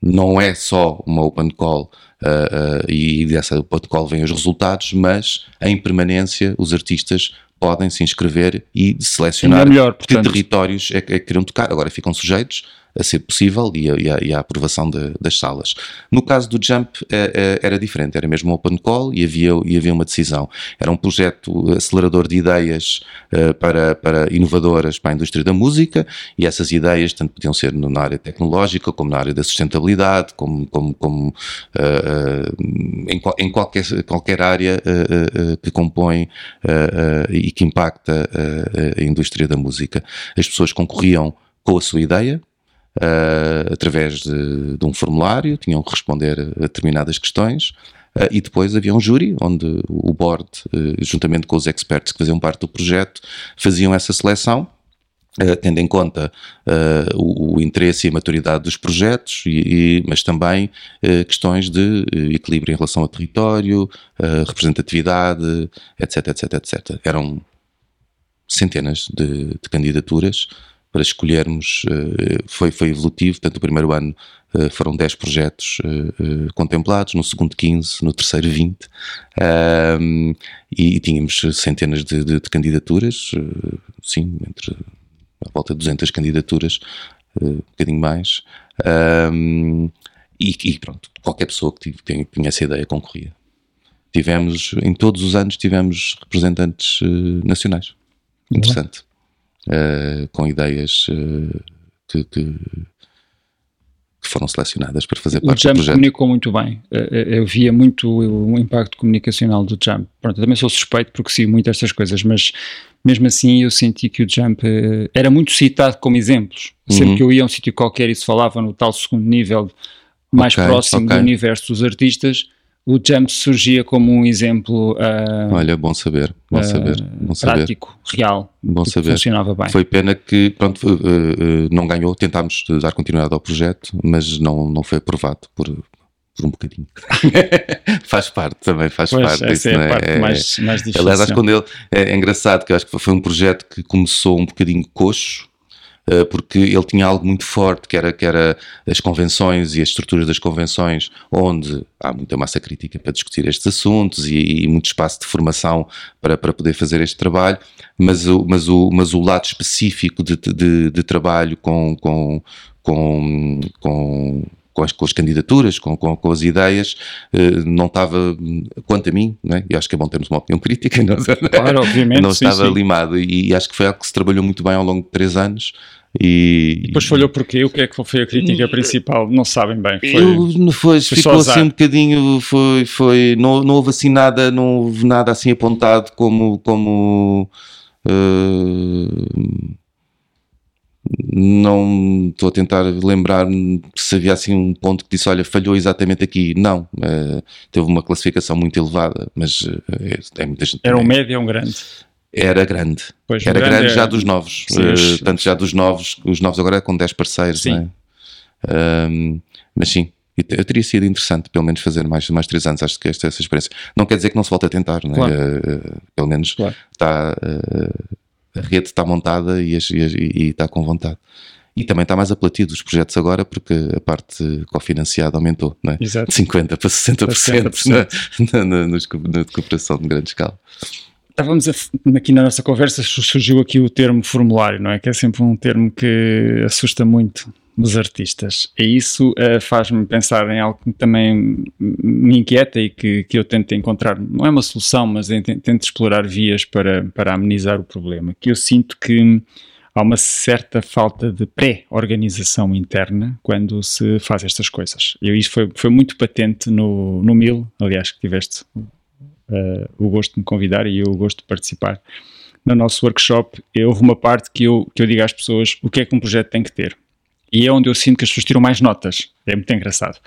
não é só uma open call uh, uh, e dessa open call vêm os resultados, mas em permanência os artistas podem se inscrever e selecionar melhor, que territórios é que, é que queriam tocar. Agora ficam sujeitos a ser possível e a, e a, e a aprovação de, das salas. No caso do Jump é, é, era diferente, era mesmo open call e havia, e havia uma decisão. Era um projeto acelerador de ideias uh, para, para inovadoras para a indústria da música e essas ideias tanto podiam ser na área tecnológica como na área da sustentabilidade, como, como, como uh, uh, em, em, qualquer, qualquer área que compõe e que impacta a indústria da música. As pessoas concorriam com a sua ideia, uh, através de, de, um formulário, tinham que responder a determinadas questões. Uh, e depois havia um júri, onde o board, uh, juntamente com os experts que faziam parte do projeto, faziam essa seleção, Uh, tendo em conta uh, o, o, interesse e a maturidade dos projetos, e, e mas também uh, questões de equilíbrio em relação ao território, representatividade, etc, etc, etc. Eram centenas de, de candidaturas para escolhermos, eh, foi, foi evolutivo, portanto, o primeiro ano eh, foram 10 projetos eh, contemplados, no segundo 15, no terceiro 20, um, e, tínhamos centenas de, de, de, candidaturas, sim, entre a volta de 200 candidaturas, um bocadinho mais, e, e, pronto, qualquer pessoa que tinha essa ideia concorria. Tivemos, em todos os anos, tivemos representantes nacionais. Interessante uh, com ideias uh, que, que, que, foram selecionadas para fazer parte do projeto. O Jump comunicou muito bem. Uh, eu via muito o impacto comunicacional do Jump. Pronto, eu também sou suspeito porque sigo muito estas coisas, mas mesmo assim eu senti que o Jump era muito citado como exemplos. Sempre uhum. que eu ia a um sítio qualquer e se falava no tal segundo nível mais okay, próximo okay. do universo dos artistas, o Jump surgia como um exemplo uh, Olha, bom saber, bom uh, saber, bom saber. prático, real, bom saber. funcionava bem. Foi pena que pronto, uh, não ganhou, tentámos dar continuidade ao projeto, mas não, não foi aprovado por, por um bocadinho. faz parte também, faz pois, parte. Essa é a parte é, mais, mais difícil. Aliás, acho que quando ele, é, é engraçado que eu acho que foi um projeto que começou um bocadinho coxo, porque ele tinha algo muito forte, que era, que era as convenções e as estruturas das convenções, onde há muita massa crítica para discutir estes assuntos e, e muito espaço de formação para, para poder fazer este trabalho, mas o, mas o, mas o lado específico de, de, de trabalho com, com, com, com com as, com as candidaturas, com, com, com, as ideias, eh, não estava, quanto a mim, né? e acho que é bom termos uma opinião crítica, não, claro, obviamente, não sim, estava sim. limado. E, e, acho que foi algo que se trabalhou muito bem ao longo de três anos. E, e depois falhou porquê? O que é que foi a crítica principal? Não sabem bem. Foi, eu, foi, foi ficou assim um bocadinho, foi, foi, não, não houve assim nada, não houve nada assim apontado como, como uh, não estou a tentar lembrar se havia assim um ponto que disse, olha, falhou exatamente aqui. Não, uh, teve uma classificação muito elevada, mas uh, é, muita gente. Era um médio ou um grande? Era grande. Pois, era grande, grande já dos novos. Sim, uh, tanto já dos novos, os novos agora é com 10 parceiros, sim. Né? mas sim, eu teria sido interessante, pelo menos, fazer mais, mais três anos. Acho que esta essa experiência. Não quer dizer que não se volte a tentar, é? claro. uh, pelo menos claro. está, uh, a rede está montada e, e, e, está com vontade. E também está mais apelativo os projetos agora porque a parte cofinanciada aumentou, não é? Exato. De 50% para 60%, 60%. Na, na, na, na cooperação de grande escala. Estávamos a, aqui na nossa conversa, surgiu aqui o termo formulário, não é? Que é sempre um termo que assusta muito dos artistas. E isso uh, faz-me pensar em algo que também me inquieta e que, que eu tento encontrar, não é uma solução, mas tento explorar vias para, para amenizar o problema. Que eu sinto que há uma certa falta de pré-organização interna quando se faz estas coisas. E isso foi, foi muito patente no, no Mil, aliás, que tiveste uh, o gosto de me convidar e eu o gosto de participar. No nosso workshop, houve uma parte que eu, que eu digo às pessoas o que é que um projeto tem que ter e é onde eu sinto que as pessoas tiram mais notas. É muito engraçado.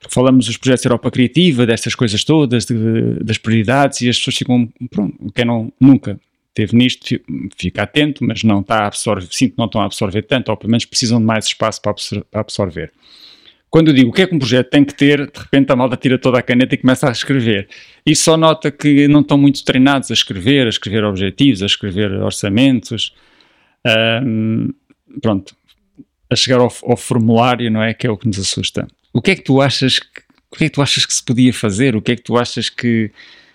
Porque falamos dos projetos Europa Criativa, destas coisas todas, de, das prioridades, e as pessoas ficam, pronto, quem não, nunca teve nisto, fica atento, mas não está a absorver, sinto que não estão a absorver tanto, ou pelo menos precisam de mais espaço para absorver. Quando eu digo o que é que um projeto tem que ter, de repente a malta tira toda a caneta e começa a escrever. E só nota que não estão muito treinados a escrever, a escrever objetivos, a escrever orçamentos. Um, pronto, a chegar ao, ao, formulário, não é? Que é o que nos assusta. O que é que tu achas que, o que é que tu achas que se podia fazer? O que é que tu achas que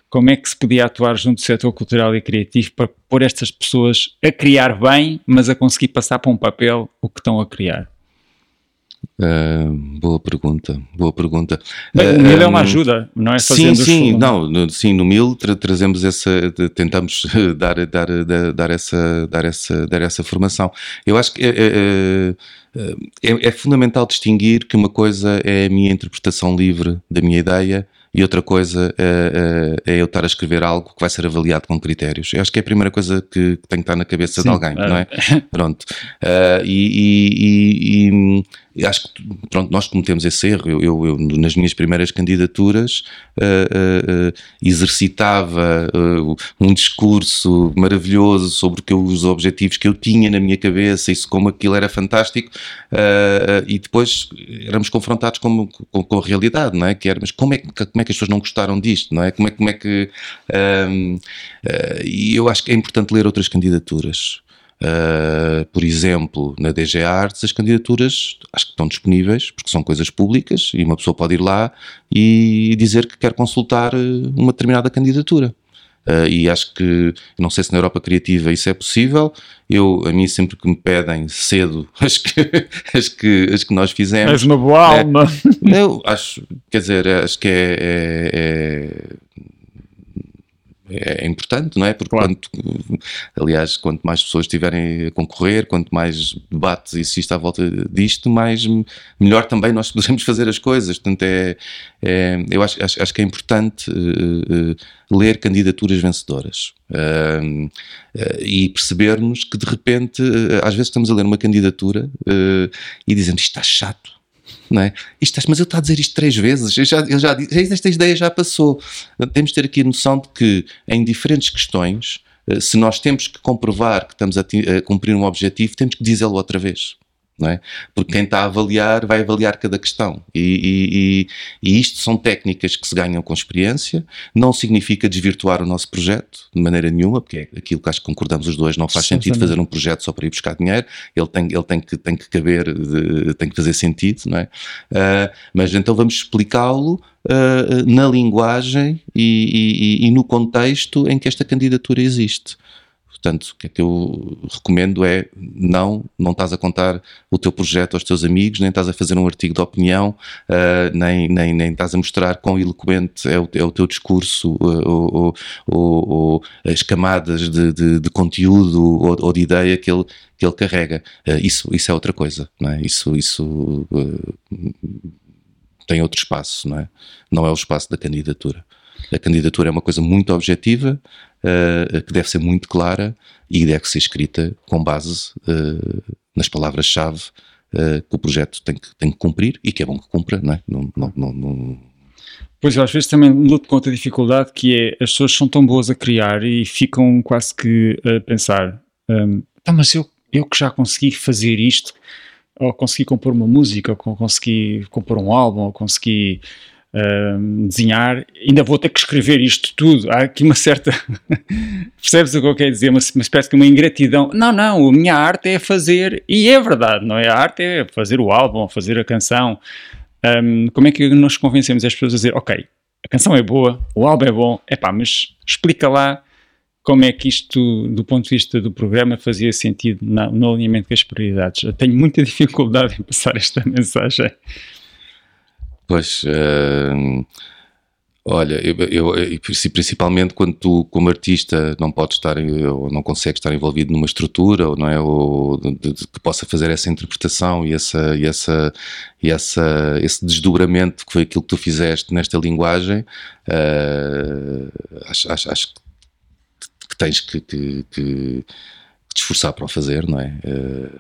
como é que se podia atuar junto do setor cultural e criativo para pôr estas pessoas a criar bem, mas a conseguir passar para um papel o que estão a criar? Uh, boa pergunta, boa pergunta. Bem, o MIL uh, é uma ajuda, não é Sim, sim, não, no, sim, no MIL tra trazemos essa, tentamos dar, dar, dar, dar, essa, dar, essa, dar essa formação. Eu acho que é, é, é, fundamental distinguir que uma coisa é a minha interpretação livre da minha ideia e outra coisa é, é, é, eu estar a escrever algo que vai ser avaliado com critérios. Eu acho que é a primeira coisa que, tem que estar na cabeça Sim, de alguém, é. não é? Pronto. Uh, e, e, e, acho que pronto, nós cometemos esse erro. Eu, eu, eu nas minhas primeiras candidaturas uh, uh, exercitava um discurso maravilhoso sobre que os objetivos que eu tinha na minha cabeça, isso como aquilo era fantástico, e depois éramos confrontados com, com, com, a realidade, não é? Que era, mas como é, como é que as pessoas não gostaram disto, não é? Como é, como é que. Um, e eu acho que é importante ler outras candidaturas. Uh, por exemplo, na DG Arts, as candidaturas acho que estão disponíveis, porque são coisas públicas e uma pessoa pode ir lá e dizer que quer consultar ah, uma determinada candidatura. Uh, e acho que, não sei se na Europa Criativa isso é possível, eu, a mim sempre que me pedem cedo as que, as que, as que nós fizemos... És uma boa é, alma! Eu acho, quer dizer, acho que é, é, é é, é importante, não é? Porque, claro. quanto, aliás, quanto mais pessoas estiverem a concorrer, quanto mais debates existe à volta disto, mais melhor também nós podemos fazer as coisas. Portanto, é, é eu acho, acho, acho, que é importante uh, uh, ler candidaturas vencedoras uh, e percebermos que, de repente, às vezes estamos a ler uma candidatura e dizemos isto está chato não é? Isto, mas eu estou a dizer isto três vezes, já, já esta ideia já passou. Temos de ter aqui a noção de que em diferentes questões, eh, se nós temos que comprovar que estamos a, a cumprir um objetivo, temos que dizê-lo outra vez não é? Porque quem está a avaliar vai avaliar cada questão. E, e, e, isto são técnicas que se ganham com experiência, não significa desvirtuar o nosso projeto de maneira nenhuma, porque é aquilo que acho que concordamos os dois, não faz sentido fazer um projeto só para ir buscar dinheiro, ele tem, ele tem, que, tem que caber, tem que fazer sentido, não é? Uh, mas então vamos explicá-lo Uh, na linguagem e, e, e, no contexto em que esta candidatura existe. Portanto, o que é que eu recomendo é não, não estás a contar o teu projeto aos teus amigos, nem estás a fazer um artigo de opinião, uh, nem, nem, nem estás a mostrar quão eloquente é o, é o teu discurso uh, ou, ou, ou, as camadas de, de, de conteúdo ou, ou, de ideia que ele, que ele carrega. Uh, isso, isso é outra coisa, não é? Isso, isso tem outro espaço, não é? Não é o espaço da candidatura. A candidatura é uma coisa muito objetiva, uh, que deve ser muito clara e deve ser escrita com base uh, nas palavras-chave uh, que o projeto tem que, tem que cumprir e que é bom que cumpra, não é? Não, não, não, Pois eu às vezes também luto contra a dificuldade que é as pessoas são tão boas a criar e ficam quase que a pensar um, então, mas eu, eu que já consegui fazer isto ou consegui compor uma música ou consegui compor um álbum ou consegui desenhar, ainda vou ter que escrever isto tudo. Há aqui uma certa. Percebes o que eu quero dizer? Uma, uma espécie de uma ingratidão. Não, não, a minha arte é fazer, e é verdade, não é? A arte é fazer o álbum, fazer a canção. Um, como é que nós convencemos as pessoas a dizer, ok, a canção é boa, o álbum é bom, é pá, mas explica lá como é que isto, do ponto de vista do programa, fazia sentido no, alinhamento com as prioridades. Eu tenho muita dificuldade em passar esta mensagem. Pois, uh, olha, eu, eu, principalmente quando tu, como artista, não podes estar ou não consegues estar envolvido numa estrutura, ou não é, ou de, de, que possa fazer essa interpretação e essa e essa e essa esse desdobramento que foi aquilo que tu fizeste nesta linguagem, uh, acho, acho, acho, que tens que, que, que, te esforçar para o fazer, não é? Uh,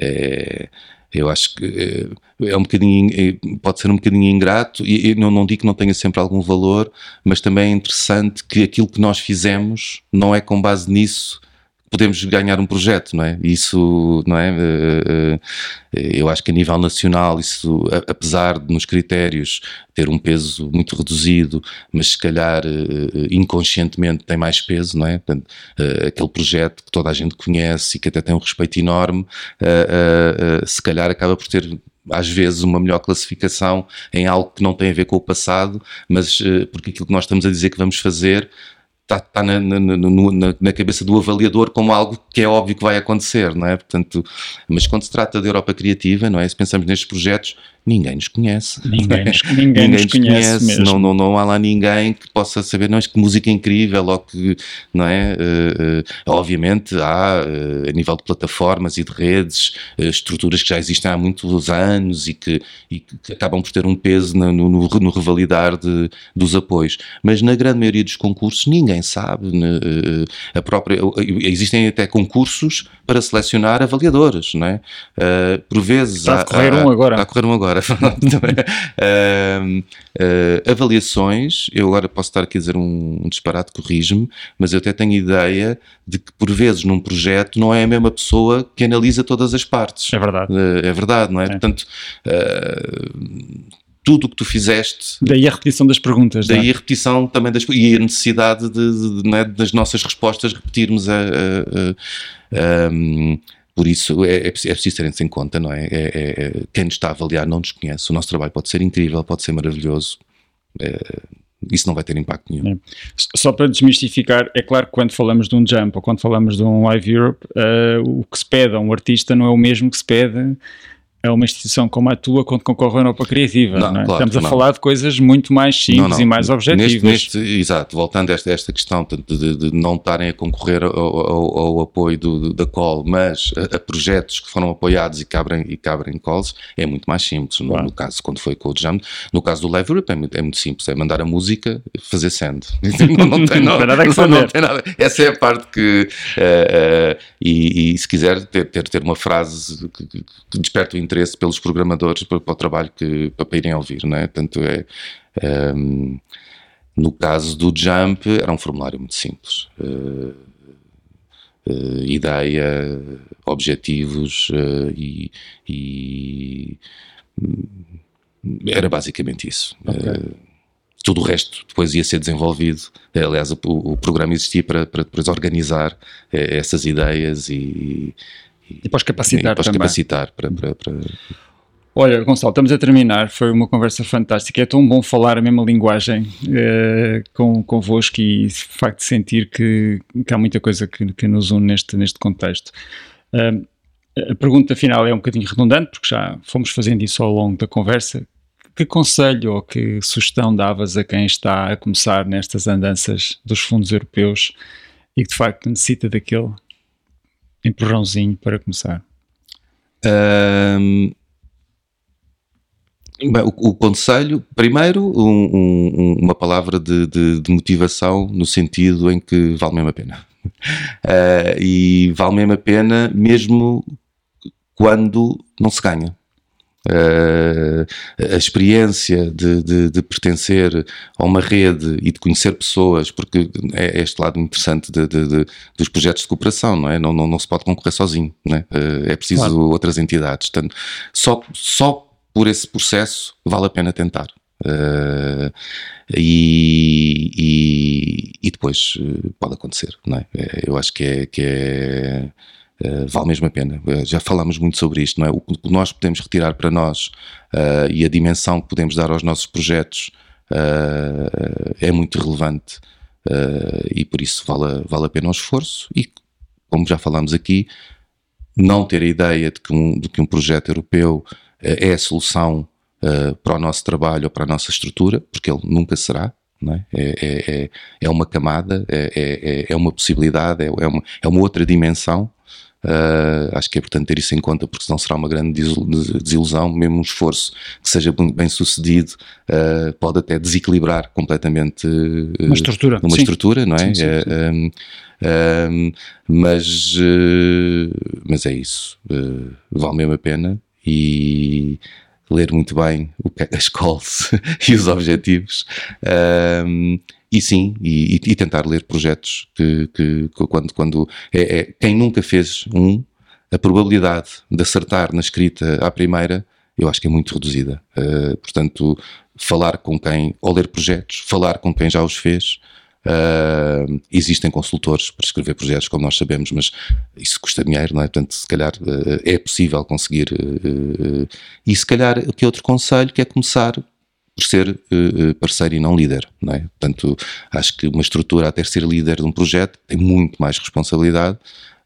é eu acho que eh, é um bocadinho, eh, pode ser um bocadinho ingrato, e não, não digo que não tenha sempre algum valor, mas também é interessante que aquilo que nós fizemos não é com base nisso podemos ganhar um projeto, não é? Isso, não é? Eh, eh, eu acho que a nível nacional, isso, apesar de nos critérios ter um peso muito reduzido, mas se calhar eh, inconscientemente tem mais peso, não é? Portanto, aquele projeto que toda a gente conhece e que até tem um respeito enorme, se calhar acaba por ter às vezes uma melhor classificação em algo que não tem a ver com o passado, mas porque aquilo que nós estamos a dizer que vamos fazer está, tá na, na, na, na, cabeça do avaliador como algo que é óbvio que vai acontecer, não é? Portanto, mas quando se trata de Europa Criativa, não é? Se pensamos nestes projetos, ninguém nos conhece. Ninguém nos, ninguém ninguém nos conhece, conhece não, não, não há lá ninguém que possa saber, não, que música incrível, ou que, não é? Uh, uh, obviamente há, uh, a nível de plataformas e de redes, estruturas que já existem há muitos anos e que, e que acabam por ter um peso no, no, no revalidar de, dos apoios. Mas na grande maioria dos concursos ninguém sabe. Né? a própria, existem até concursos para selecionar avaliadores, não é? por vezes... Está a correr um agora. Está a correr um agora uh, uh, avaliações, eu agora posso estar aqui a dizer um, um disparate, corrijo-me, mas eu até tenho ideia de que por vezes num projeto não é a mesma pessoa que analisa todas as partes. É verdade. Uh, é verdade, não é? é. Portanto, tudo o que tu fizeste. Daí a repetição das perguntas. Daí é? a repetição também das e a necessidade de, de, é, das nossas respostas repetirmos a, a, a, por isso é, é, é preciso terem-se em conta, não é? É, é? é? Quem nos está a avaliar não nos conhece. O nosso trabalho pode ser incrível, pode ser maravilhoso. É, isso não vai ter impacto nenhum. Só para desmistificar, é claro que quando falamos de um jump ou quando falamos de um Live Europe, uh, o que se pede a um artista não é o mesmo que se pede é uma instituição como a tua quando concorre à Europa Criativa. Não, não é? claro, Estamos a não. falar de coisas muito mais simples e mais objetivas. Neste, neste, exato, voltando a esta, esta questão de, de, de não estarem a concorrer ao, ao, ao apoio do, da COL, mas a, a, projetos que foram apoiados e que abrem, e que abrem calls, é muito mais simples. No, no, caso, quando foi com o Jam, no caso do Live Europe é muito, é muito simples, é mandar a música, fazer send. não, não, tem, nada que não, tem nada. Essa é a parte que, uh, uh, e, e, se quiser ter, ter, ter uma frase que, que desperta o interesse pelos programadores para, para o trabalho que para, para irem ouvir, não é? Tanto é um, ehm, no caso do Jump era um formulário muito simples. Uh, uh, ideia, objetivos uh, e, e, era basicamente isso. Okay. tudo o resto depois ia ser desenvolvido. Aliás, o, o programa existia para, para depois organizar essas ideias e, e para os capacitar e para também. capacitar para, para, para... Olha, Gonçalo, estamos a terminar. Foi uma conversa fantástica. É tão bom falar a mesma linguagem uh, com, convosco e de facto sentir que, que há muita coisa que, que, nos une neste, neste contexto. Uh, a pergunta final é um bocadinho redundante, porque já fomos fazendo isso ao longo da conversa. Que conselho ou que sugestão davas a quem está a começar nestas andanças dos fundos europeus e que de facto necessita daquele empurrãozinho para começar? Um, bem, o, o, conselho, primeiro, um, um, uma palavra de, de, de, motivação no sentido em que vale mesmo a pena. Uh, e vale mesmo a pena, mesmo quando não se ganha. Uh, a experiência de, de, de, pertencer a uma rede e de conhecer pessoas, porque é este lado interessante de, dos projetos de cooperação, não é? Não, não, não se pode concorrer sozinho, é? Uh, é preciso claro. outras entidades. Portanto, só, só por esse processo vale a pena tentar. Uh, e, e, e, depois pode acontecer, não é? Eu acho que é, que é vale mesmo a pena. Uh, já falámos muito sobre isto, não é? O que nós podemos retirar para nós uh, e a dimensão que podemos dar aos nossos projetos é muito relevante e por isso vale, vale a pena o esforço. E como já falámos aqui, não ter a ideia de que um, de que um projeto europeu é a solução para o nosso trabalho ou para a nossa estrutura, porque ele nunca será. É? É, é, é, uma camada, é, é, é uma possibilidade, é, uma, é uma outra dimensão Uh, acho que é importante ter isso em conta porque senão será uma grande desilusão, mesmo um esforço que seja bem sucedido uh, pode até desequilibrar completamente uh, uma estrutura, uma sim. estrutura não é? Sim, sim, sim. Um, mas, mas é isso, vale mesmo a pena e ler muito bem o que as calls e os objetivos um, e sim, e, e, tentar ler projetos que, que, que quando, quando é, é, quem nunca fez um, a probabilidade de acertar na escrita à primeira, eu acho que é muito reduzida. Uh, portanto, falar com quem, ou ler projetos, falar com quem já os fez. Uh, existem consultores para escrever projetos, como nós sabemos, mas isso custa dinheiro, não é? Portanto, se calhar uh, é possível conseguir. e se calhar, o que é outro conselho, que é começar por ser uh, parceiro e não líder, não é? Portanto, acho que uma estrutura até ser líder de um projeto tem muito mais responsabilidade,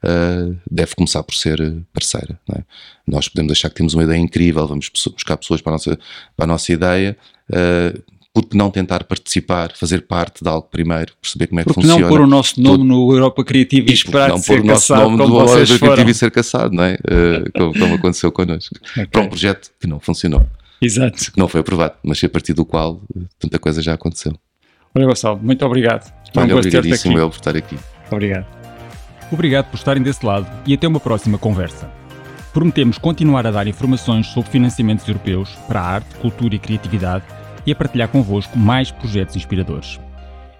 uh, deve começar por ser parceira, é? Nós podemos achar que temos uma ideia incrível, vamos buscar pessoas para a nossa, para a nossa ideia, uh, porque não tentar participar, fazer parte de algo primeiro, perceber como é que porque funciona. não pôr o nosso nome no Europa Criativa e esperar não ser pôr o nosso nome no Europa Criativa e ser caçado, não é? Uh, como, como, aconteceu connosco. Okay. Para um projeto que não funcionou. Exato. Que não foi aprovado, mas a partir do qual tanta coisa já aconteceu. Olha, Gonçalo, muito obrigado. Olha, um obrigadíssimo eu por estar aqui. Obrigado. Obrigado por estarem desse lado e até uma próxima conversa. Prometemos continuar a dar informações sobre financiamentos europeus para a arte, cultura e criatividade e a partilhar convosco mais projetos inspiradores.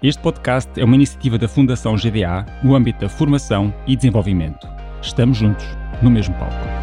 Este podcast é uma iniciativa da Fundação GDA no âmbito da formação e desenvolvimento. Estamos juntos, no mesmo palco.